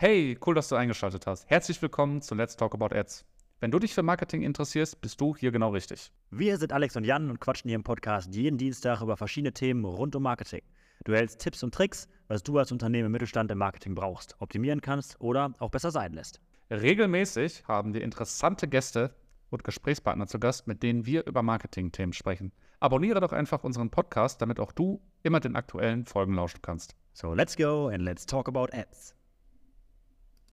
Hey, cool, dass du eingeschaltet hast. Herzlich willkommen zu Let's Talk About Ads. Wenn du dich für Marketing interessierst, bist du hier genau richtig. Wir sind Alex und Jan und quatschen hier im Podcast jeden Dienstag über verschiedene Themen rund um Marketing. Du hältst Tipps und Tricks, was du als Unternehmen im Mittelstand im Marketing brauchst, optimieren kannst oder auch besser sein lässt. Regelmäßig haben wir interessante Gäste und Gesprächspartner zu Gast, mit denen wir über Marketing-Themen sprechen. Abonniere doch einfach unseren Podcast, damit auch du immer den aktuellen Folgen lauschen kannst. So let's go and let's talk about ads.